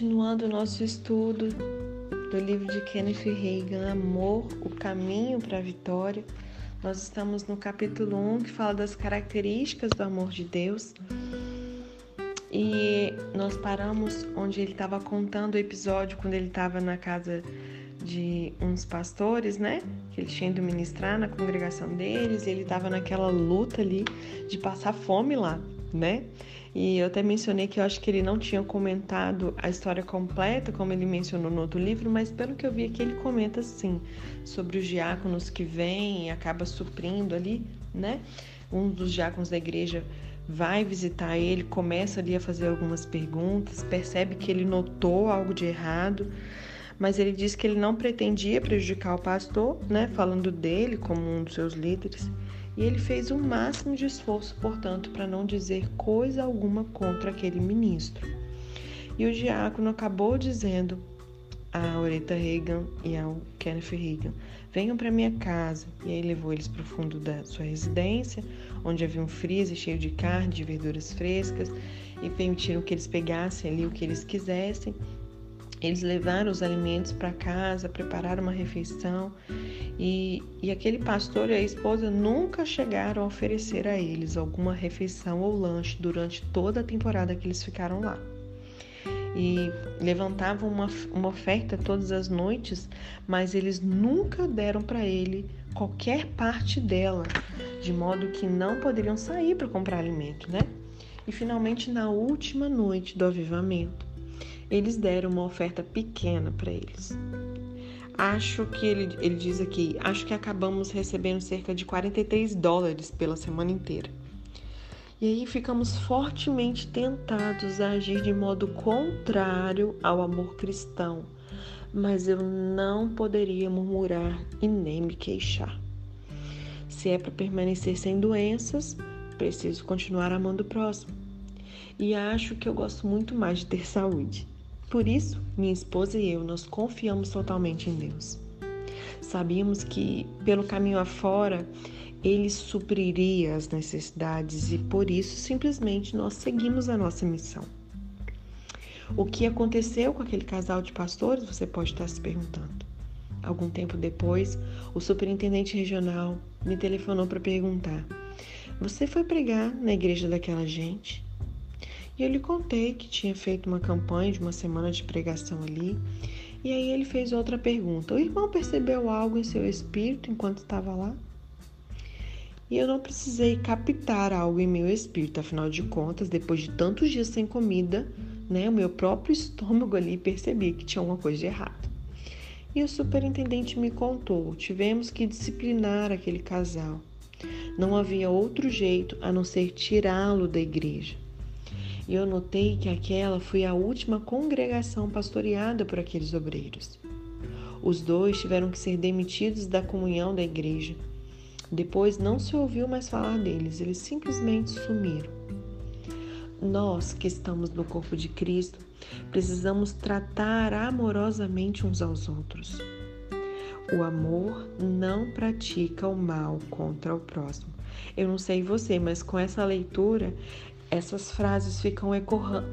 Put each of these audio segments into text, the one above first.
Continuando o nosso estudo do livro de Kenneth Reagan, Amor, o caminho para a vitória. Nós estamos no capítulo 1 que fala das características do amor de Deus. E nós paramos onde ele estava contando o episódio quando ele estava na casa de uns pastores, né? Que ele tinha ido ministrar na congregação deles, e ele estava naquela luta ali de passar fome lá, né? E eu até mencionei que eu acho que ele não tinha comentado a história completa, como ele mencionou no outro livro, mas pelo que eu vi aqui, ele comenta sim sobre os diáconos que vêm e acaba suprindo ali, né? Um dos diáconos da igreja vai visitar ele, começa ali a fazer algumas perguntas, percebe que ele notou algo de errado, mas ele diz que ele não pretendia prejudicar o pastor, né? Falando dele como um dos seus líderes e ele fez o máximo de esforço, portanto, para não dizer coisa alguma contra aquele ministro. E o diácono acabou dizendo a Aretha Reagan e ao Kenneth Reagan: venham para minha casa. E aí levou eles para o fundo da sua residência, onde havia um freezer cheio de carne, de verduras frescas, e permitiram que eles pegassem ali o que eles quisessem. Eles levaram os alimentos para casa, prepararam uma refeição e, e aquele pastor e a esposa nunca chegaram a oferecer a eles alguma refeição ou lanche durante toda a temporada que eles ficaram lá. E levantavam uma, uma oferta todas as noites, mas eles nunca deram para ele qualquer parte dela, de modo que não poderiam sair para comprar alimento, né? E finalmente, na última noite do avivamento, eles deram uma oferta pequena para eles. Acho que ele, ele diz aqui, acho que acabamos recebendo cerca de 43 dólares pela semana inteira. E aí ficamos fortemente tentados a agir de modo contrário ao amor cristão, mas eu não poderia murmurar e nem me queixar. Se é para permanecer sem doenças, preciso continuar amando o próximo. E acho que eu gosto muito mais de ter saúde. Por isso, minha esposa e eu nós confiamos totalmente em Deus. Sabíamos que pelo caminho afora ele supriria as necessidades e por isso simplesmente nós seguimos a nossa missão. O que aconteceu com aquele casal de pastores, você pode estar se perguntando. Algum tempo depois, o superintendente regional me telefonou para perguntar: Você foi pregar na igreja daquela gente? E eu lhe contei que tinha feito uma campanha de uma semana de pregação ali. E aí ele fez outra pergunta: O irmão percebeu algo em seu espírito enquanto estava lá? E eu não precisei captar algo em meu espírito, afinal de contas, depois de tantos dias sem comida, né, o meu próprio estômago ali percebia que tinha alguma coisa de errado. E o superintendente me contou: tivemos que disciplinar aquele casal. Não havia outro jeito a não ser tirá-lo da igreja e eu notei que aquela foi a última congregação pastoreada por aqueles obreiros. Os dois tiveram que ser demitidos da comunhão da igreja. Depois não se ouviu mais falar deles, eles simplesmente sumiram. Nós que estamos no corpo de Cristo precisamos tratar amorosamente uns aos outros. O amor não pratica o mal contra o próximo. Eu não sei você, mas com essa leitura essas frases ficam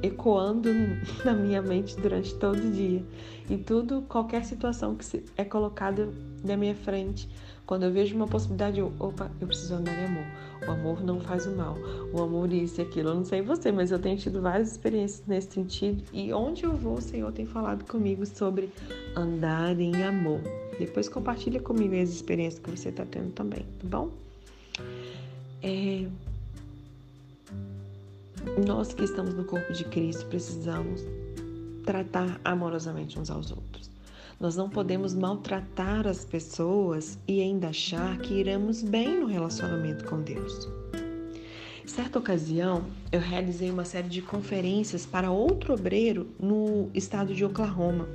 ecoando na minha mente durante todo o dia. E tudo, qualquer situação que é colocada na minha frente, quando eu vejo uma possibilidade, eu, opa, eu preciso andar em amor. O amor não faz o mal. O amor isso e aquilo. Eu não sei você, mas eu tenho tido várias experiências nesse sentido. E onde eu vou, o Senhor tem falado comigo sobre andar em amor. Depois compartilha comigo as experiências que você está tendo também, tá bom? É, nós que estamos no corpo de Cristo precisamos tratar amorosamente uns aos outros. Nós não podemos maltratar as pessoas e ainda achar que iremos bem no relacionamento com Deus. Certa ocasião, eu realizei uma série de conferências para outro obreiro no estado de Oklahoma.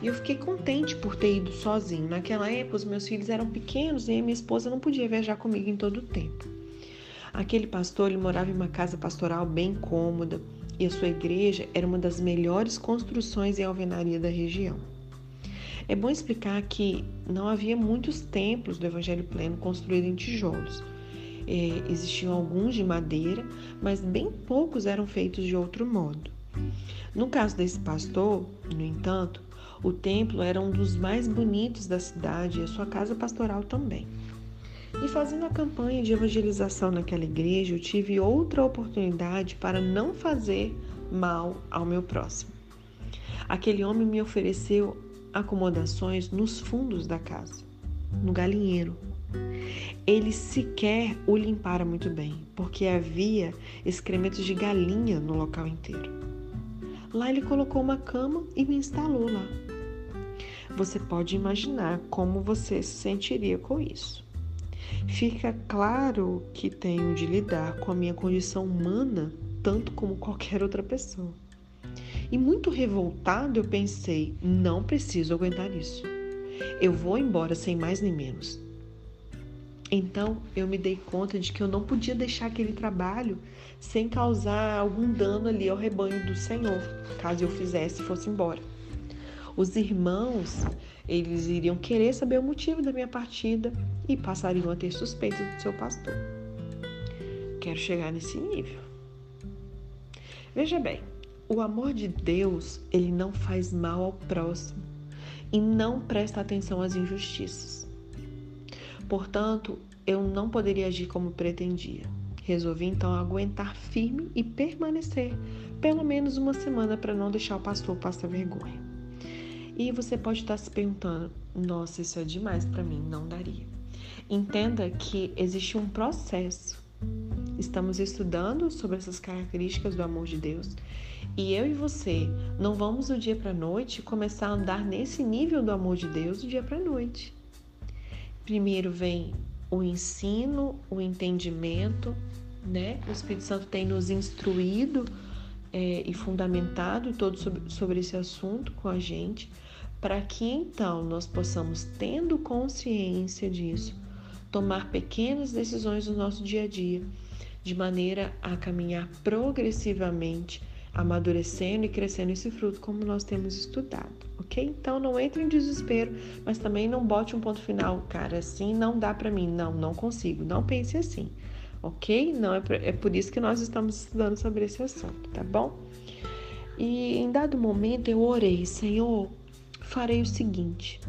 E eu fiquei contente por ter ido sozinho. Naquela época, os meus filhos eram pequenos e minha esposa não podia viajar comigo em todo o tempo. Aquele pastor ele morava em uma casa pastoral bem cômoda e a sua igreja era uma das melhores construções em alvenaria da região. É bom explicar que não havia muitos templos do Evangelho Pleno construídos em tijolos. É, existiam alguns de madeira, mas bem poucos eram feitos de outro modo. No caso desse pastor, no entanto, o templo era um dos mais bonitos da cidade e a sua casa pastoral também. E fazendo a campanha de evangelização naquela igreja, eu tive outra oportunidade para não fazer mal ao meu próximo. Aquele homem me ofereceu acomodações nos fundos da casa, no galinheiro. Ele sequer o limpara muito bem, porque havia excrementos de galinha no local inteiro. Lá ele colocou uma cama e me instalou lá. Você pode imaginar como você se sentiria com isso. Fica claro que tenho de lidar com a minha condição humana tanto como qualquer outra pessoa. E muito revoltado, eu pensei: não preciso aguentar isso. Eu vou embora sem mais nem menos. Então eu me dei conta de que eu não podia deixar aquele trabalho sem causar algum dano ali ao rebanho do Senhor, caso eu fizesse e fosse embora. Os irmãos, eles iriam querer saber o motivo da minha partida e passariam a ter suspeita do seu pastor. Quero chegar nesse nível. Veja bem, o amor de Deus, ele não faz mal ao próximo e não presta atenção às injustiças. Portanto, eu não poderia agir como pretendia. Resolvi então aguentar firme e permanecer pelo menos uma semana para não deixar o pastor passar vergonha. E você pode estar se perguntando: nossa, isso é demais para mim, não daria. Entenda que existe um processo. Estamos estudando sobre essas características do amor de Deus e eu e você não vamos do dia para a noite começar a andar nesse nível do amor de Deus do dia para a noite. Primeiro vem o ensino, o entendimento, né? O Espírito Santo tem nos instruído é, e fundamentado todo sobre, sobre esse assunto com a gente, para que então nós possamos, tendo consciência disso, tomar pequenas decisões no nosso dia a dia, de maneira a caminhar progressivamente amadurecendo e crescendo esse fruto, como nós temos estudado, ok? Então não entre em desespero, mas também não bote um ponto final, cara, assim não dá para mim, não, não consigo, não pense assim, ok? Não é por, é por isso que nós estamos estudando sobre esse assunto, tá bom? E em dado momento eu orei, Senhor, farei o seguinte.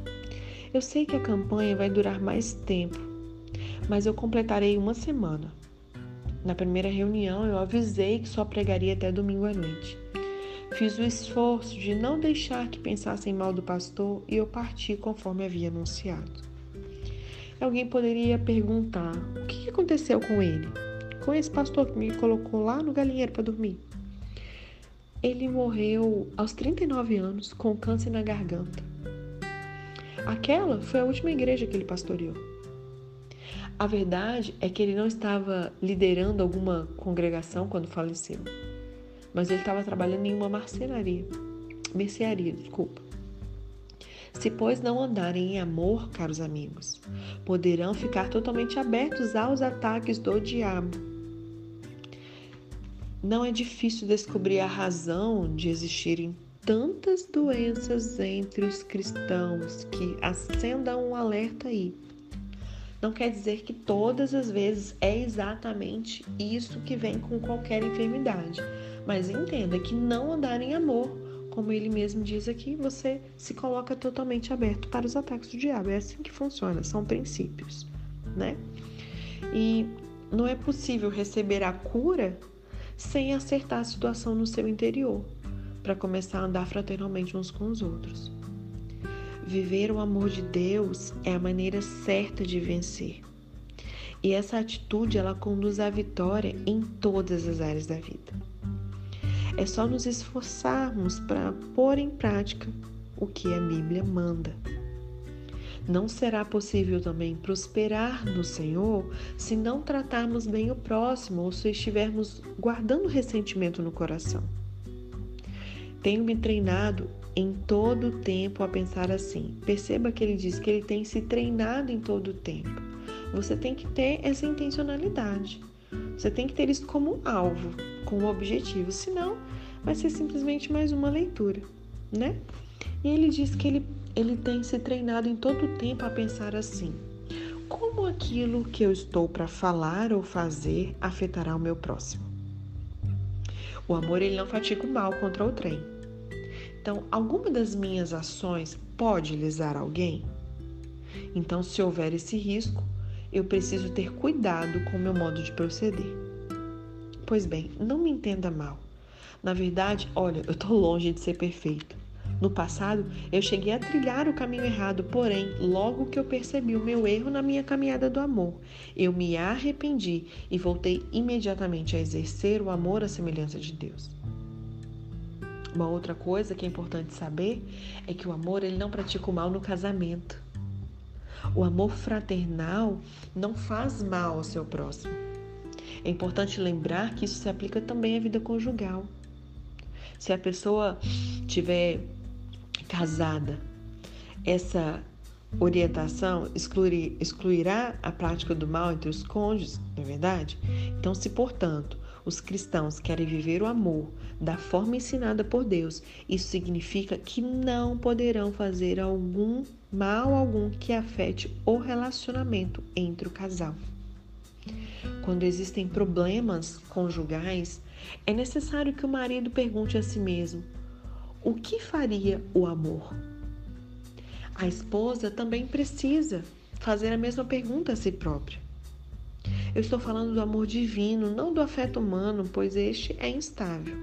Eu sei que a campanha vai durar mais tempo, mas eu completarei uma semana. Na primeira reunião, eu avisei que só pregaria até domingo à noite. Fiz o esforço de não deixar que pensassem mal do pastor e eu parti conforme havia anunciado. Alguém poderia perguntar: o que aconteceu com ele? Com esse pastor que me colocou lá no galinheiro para dormir? Ele morreu aos 39 anos com câncer na garganta. Aquela foi a última igreja que ele pastoreou. A verdade é que ele não estava liderando alguma congregação quando faleceu, mas ele estava trabalhando em uma marcenaria, mercearia, desculpa. Se, pois, não andarem em amor, caros amigos, poderão ficar totalmente abertos aos ataques do diabo. Não é difícil descobrir a razão de existirem tantas doenças entre os cristãos que acendam um alerta aí não quer dizer que todas as vezes é exatamente isso que vem com qualquer enfermidade. Mas entenda que não andar em amor, como ele mesmo diz aqui, você se coloca totalmente aberto para os ataques do diabo. É assim que funciona, são princípios, né? E não é possível receber a cura sem acertar a situação no seu interior, para começar a andar fraternalmente uns com os outros. Viver o amor de Deus é a maneira certa de vencer. E essa atitude ela conduz à vitória em todas as áreas da vida. É só nos esforçarmos para pôr em prática o que a Bíblia manda. Não será possível também prosperar no Senhor se não tratarmos bem o próximo ou se estivermos guardando ressentimento no coração. Tenho me treinado em todo o tempo a pensar assim. Perceba que ele diz que ele tem se treinado em todo o tempo. Você tem que ter essa intencionalidade. Você tem que ter isso como alvo, como objetivo, senão vai ser simplesmente mais uma leitura, né? E ele diz que ele, ele tem se treinado em todo o tempo a pensar assim: como aquilo que eu estou para falar ou fazer afetará o meu próximo? O amor ele não pratica o mal contra o trem. Então, alguma das minhas ações pode lesar alguém? Então, se houver esse risco, eu preciso ter cuidado com o meu modo de proceder. Pois bem, não me entenda mal. Na verdade, olha, eu estou longe de ser perfeito. No passado, eu cheguei a trilhar o caminho errado, porém, logo que eu percebi o meu erro na minha caminhada do amor, eu me arrependi e voltei imediatamente a exercer o amor à semelhança de Deus. Uma outra coisa que é importante saber é que o amor ele não pratica o mal no casamento. O amor fraternal não faz mal ao seu próximo. É importante lembrar que isso se aplica também à vida conjugal. Se a pessoa tiver casada, essa orientação excluir, excluirá a prática do mal entre os cônjuges, não é verdade? Então, se portanto os cristãos querem viver o amor da forma ensinada por Deus, isso significa que não poderão fazer algum mal algum que afete o relacionamento entre o casal. Quando existem problemas conjugais, é necessário que o marido pergunte a si mesmo: o que faria o amor? A esposa também precisa fazer a mesma pergunta a si própria. Eu estou falando do amor divino, não do afeto humano, pois este é instável.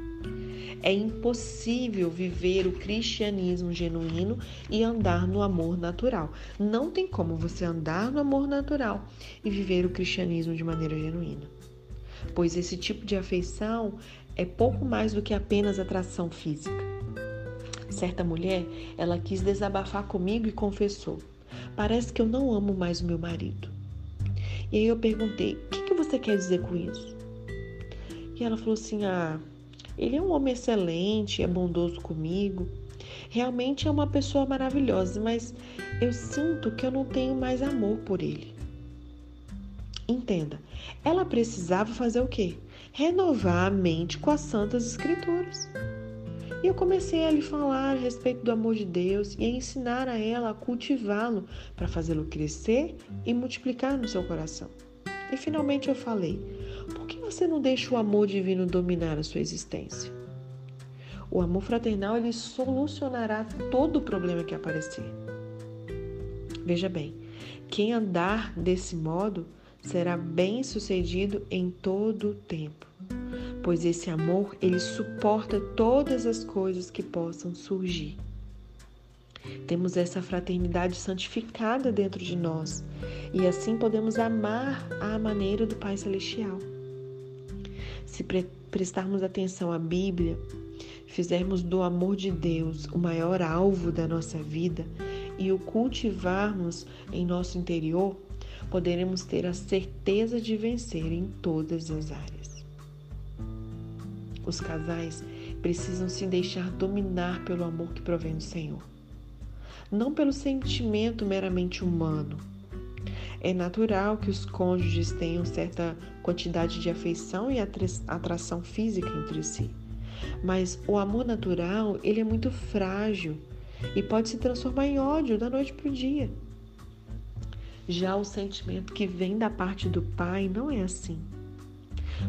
É impossível viver o cristianismo genuíno e andar no amor natural. Não tem como você andar no amor natural e viver o cristianismo de maneira genuína. Pois esse tipo de afeição é pouco mais do que apenas atração física. Certa mulher, ela quis desabafar comigo e confessou: Parece que eu não amo mais o meu marido. E aí eu perguntei: O que, que você quer dizer com isso? E ela falou assim: Ah, ele é um homem excelente, é bondoso comigo. Realmente é uma pessoa maravilhosa, mas eu sinto que eu não tenho mais amor por ele. Entenda, ela precisava fazer o quê? Renovar a mente com as Santas Escrituras. E eu comecei a lhe falar a respeito do amor de Deus e a ensinar a ela a cultivá-lo para fazê-lo crescer e multiplicar no seu coração. E finalmente eu falei: por que você não deixa o amor divino dominar a sua existência? O amor fraternal ele solucionará todo o problema que aparecer. Veja bem, quem andar desse modo será bem sucedido em todo o tempo pois esse amor ele suporta todas as coisas que possam surgir. Temos essa fraternidade santificada dentro de nós e assim podemos amar à maneira do Pai Celestial. Se pre prestarmos atenção à Bíblia, fizermos do amor de Deus o maior alvo da nossa vida e o cultivarmos em nosso interior, poderemos ter a certeza de vencer em todas as áreas. Os casais precisam se deixar dominar pelo amor que provém do Senhor, não pelo sentimento meramente humano. É natural que os cônjuges tenham certa quantidade de afeição e atração física entre si, mas o amor natural ele é muito frágil e pode se transformar em ódio da noite para o dia. Já o sentimento que vem da parte do Pai não é assim.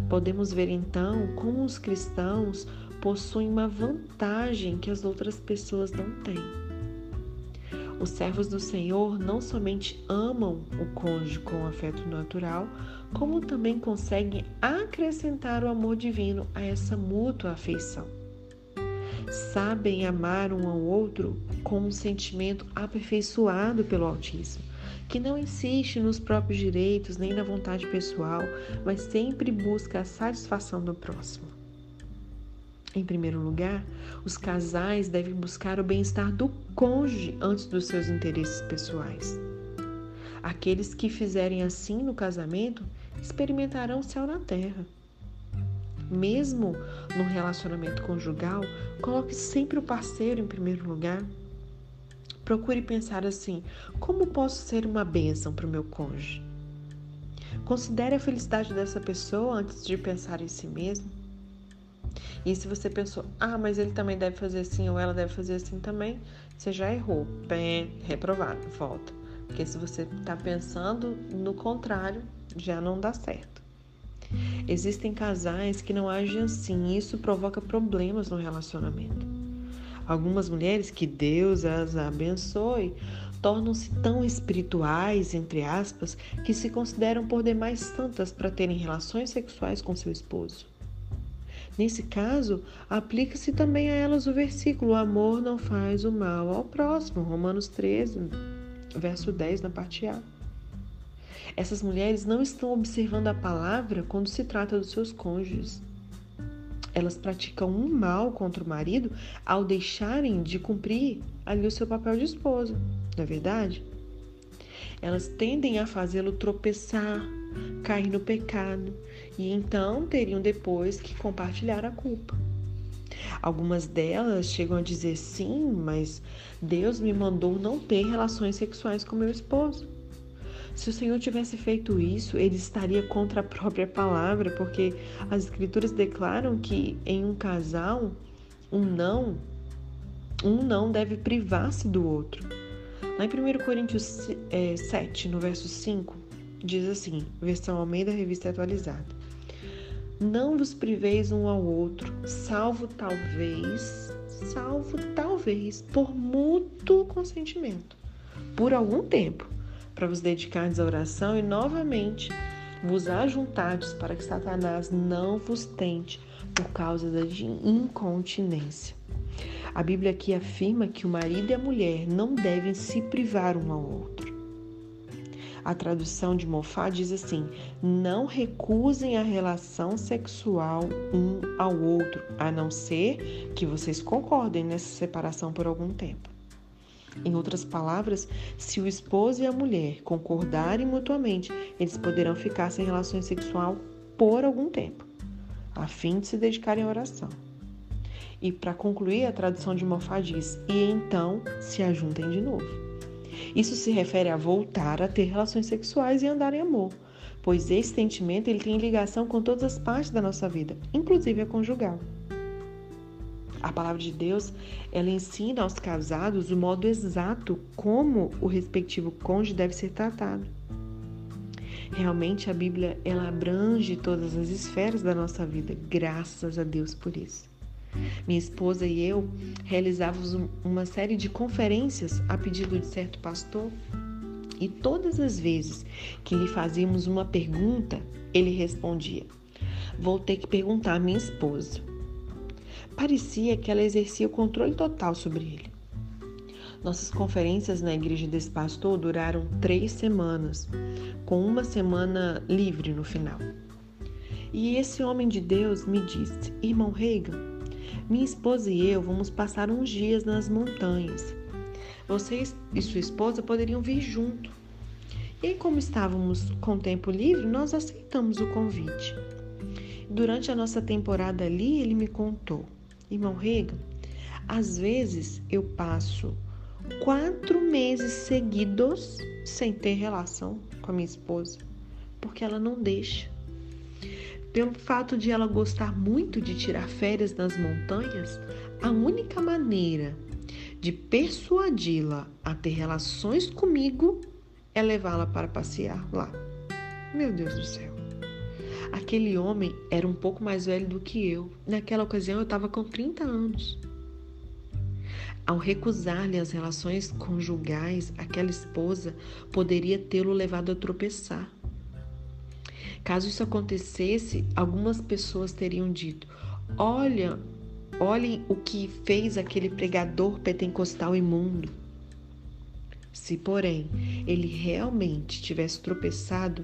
Podemos ver então como os cristãos possuem uma vantagem que as outras pessoas não têm. Os servos do Senhor não somente amam o cônjuge com afeto natural, como também conseguem acrescentar o amor divino a essa mútua afeição. Sabem amar um ao outro com um sentimento aperfeiçoado pelo Altíssimo que não insiste nos próprios direitos nem na vontade pessoal, mas sempre busca a satisfação do próximo. Em primeiro lugar, os casais devem buscar o bem-estar do cônjuge antes dos seus interesses pessoais. Aqueles que fizerem assim no casamento experimentarão o céu na terra. Mesmo no relacionamento conjugal, coloque sempre o parceiro em primeiro lugar. Procure pensar assim: como posso ser uma bênção para o meu cônjuge? Considere a felicidade dessa pessoa antes de pensar em si mesmo. E se você pensou, ah, mas ele também deve fazer assim ou ela deve fazer assim também, você já errou. Bem, reprovado, volta. Porque se você está pensando no contrário, já não dá certo. Existem casais que não agem assim e isso provoca problemas no relacionamento. Algumas mulheres, que Deus as abençoe, tornam-se tão espirituais, entre aspas, que se consideram por demais santas para terem relações sexuais com seu esposo. Nesse caso, aplica-se também a elas o versículo: o amor não faz o mal ao próximo, Romanos 13, verso 10, na parte A. Essas mulheres não estão observando a palavra quando se trata dos seus cônjuges. Elas praticam um mal contra o marido ao deixarem de cumprir ali o seu papel de esposa, não é verdade? Elas tendem a fazê-lo tropeçar, cair no pecado e então teriam depois que compartilhar a culpa. Algumas delas chegam a dizer sim, mas Deus me mandou não ter relações sexuais com meu esposo. Se o Senhor tivesse feito isso, ele estaria contra a própria palavra, porque as escrituras declaram que em um casal, um não, um não deve privar-se do outro. Lá em 1 Coríntios é, 7, no verso 5, diz assim, versão Almeida Revista Atualizada. Não vos priveis um ao outro, salvo talvez, salvo talvez, por mútuo consentimento, por algum tempo, para vos dedicardes à oração e novamente vos ajuntardes para que Satanás não vos tente por causa da incontinência. A Bíblia aqui afirma que o marido e a mulher não devem se privar um ao outro. A tradução de Mofá diz assim: não recusem a relação sexual um ao outro, a não ser que vocês concordem nessa separação por algum tempo. Em outras palavras, se o esposo e a mulher concordarem mutuamente, eles poderão ficar sem relação sexual por algum tempo, a fim de se dedicarem à oração. E para concluir, a tradução de Mofá diz: e então se ajuntem de novo. Isso se refere a voltar a ter relações sexuais e andar em amor, pois esse sentimento ele tem ligação com todas as partes da nossa vida, inclusive a conjugal. A palavra de Deus, ela ensina aos casados o modo exato como o respectivo cônjuge deve ser tratado. Realmente a Bíblia ela abrange todas as esferas da nossa vida, graças a Deus por isso. Minha esposa e eu realizávamos uma série de conferências a pedido de certo pastor e todas as vezes que lhe fazíamos uma pergunta, ele respondia: Vou ter que perguntar à minha esposa. Parecia que ela exercia o controle total sobre ele. Nossas conferências na igreja desse pastor duraram três semanas, com uma semana livre no final. E esse homem de Deus me disse: Irmão Reagan, minha esposa e eu vamos passar uns dias nas montanhas. Vocês e sua esposa poderiam vir junto. E como estávamos com tempo livre, nós aceitamos o convite. Durante a nossa temporada ali, ele me contou Irmão Regan, às vezes eu passo quatro meses seguidos sem ter relação com a minha esposa, porque ela não deixa. Pelo fato de ela gostar muito de tirar férias nas montanhas, a única maneira de persuadi-la a ter relações comigo é levá-la para passear lá. Meu Deus do céu. Aquele homem era um pouco mais velho do que eu. Naquela ocasião eu estava com 30 anos. Ao recusar-lhe as relações conjugais, aquela esposa poderia tê-lo levado a tropeçar. Caso isso acontecesse, algumas pessoas teriam dito: Olha, olhem o que fez aquele pregador pentecostal imundo. Se, porém, ele realmente tivesse tropeçado,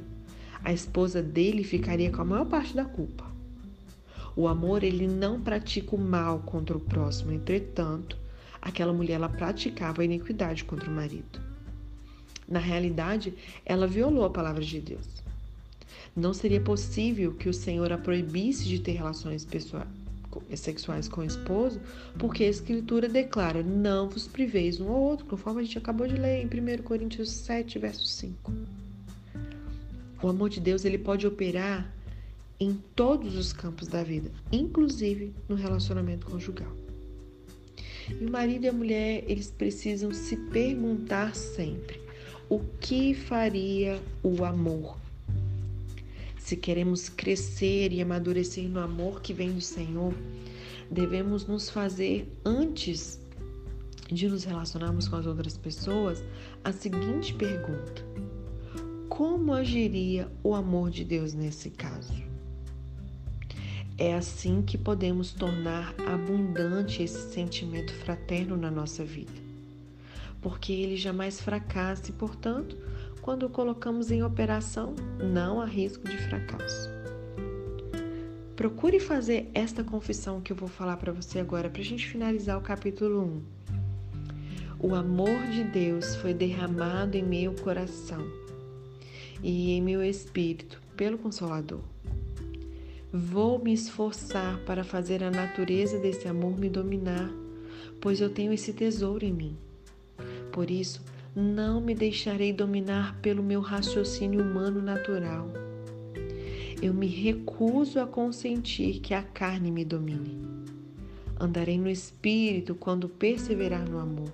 a esposa dele ficaria com a maior parte da culpa. O amor, ele não pratica o mal contra o próximo, entretanto, aquela mulher ela praticava a iniquidade contra o marido. Na realidade, ela violou a palavra de Deus. Não seria possível que o Senhor a proibisse de ter relações pessoais, sexuais com o esposo, porque a Escritura declara: não vos priveis um ao outro, conforme a gente acabou de ler em 1 Coríntios 7, verso 5. O amor de Deus ele pode operar em todos os campos da vida, inclusive no relacionamento conjugal. E o marido e a mulher, eles precisam se perguntar sempre: o que faria o amor? Se queremos crescer e amadurecer no amor que vem do Senhor, devemos nos fazer antes de nos relacionarmos com as outras pessoas a seguinte pergunta: Como agiria o amor de Deus nesse caso? É assim que podemos tornar abundante esse sentimento fraterno na nossa vida, porque ele jamais fracassa e, portanto, quando o colocamos em operação, não há risco de fracasso. Procure fazer esta confissão que eu vou falar para você agora, para a gente finalizar o capítulo 1. O amor de Deus foi derramado em meu coração e em meu espírito pelo Consolador. Vou me esforçar para fazer a natureza desse amor me dominar, pois eu tenho esse tesouro em mim. Por isso, não me deixarei dominar pelo meu raciocínio humano natural. Eu me recuso a consentir que a carne me domine. Andarei no espírito quando perseverar no amor.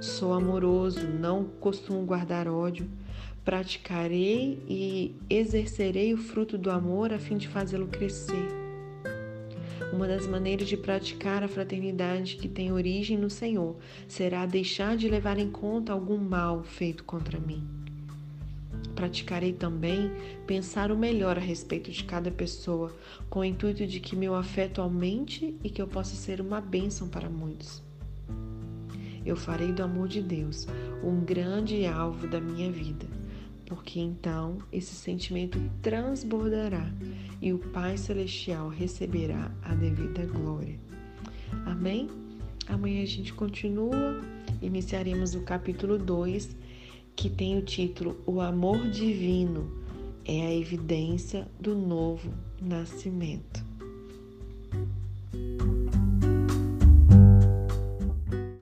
Sou amoroso, não costumo guardar ódio. Praticarei e exercerei o fruto do amor a fim de fazê-lo crescer. Uma das maneiras de praticar a fraternidade que tem origem no Senhor será deixar de levar em conta algum mal feito contra mim. Praticarei também pensar o melhor a respeito de cada pessoa, com o intuito de que meu afeto aumente e que eu possa ser uma bênção para muitos. Eu farei do amor de Deus um grande alvo da minha vida porque então esse sentimento transbordará e o Pai Celestial receberá a devida glória. Amém? Amanhã a gente continua, iniciaremos o capítulo 2, que tem o título O Amor Divino é a evidência do novo nascimento.